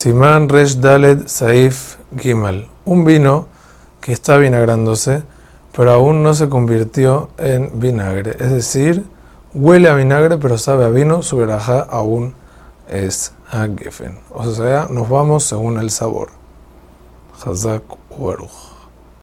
Simán Resh Daled Saif Gimal. Un vino que está vinagrándose, pero aún no se convirtió en vinagre. Es decir, huele a vinagre, pero sabe a vino, su veraja aún es a O sea, nos vamos según el sabor. Hazak Uaruch.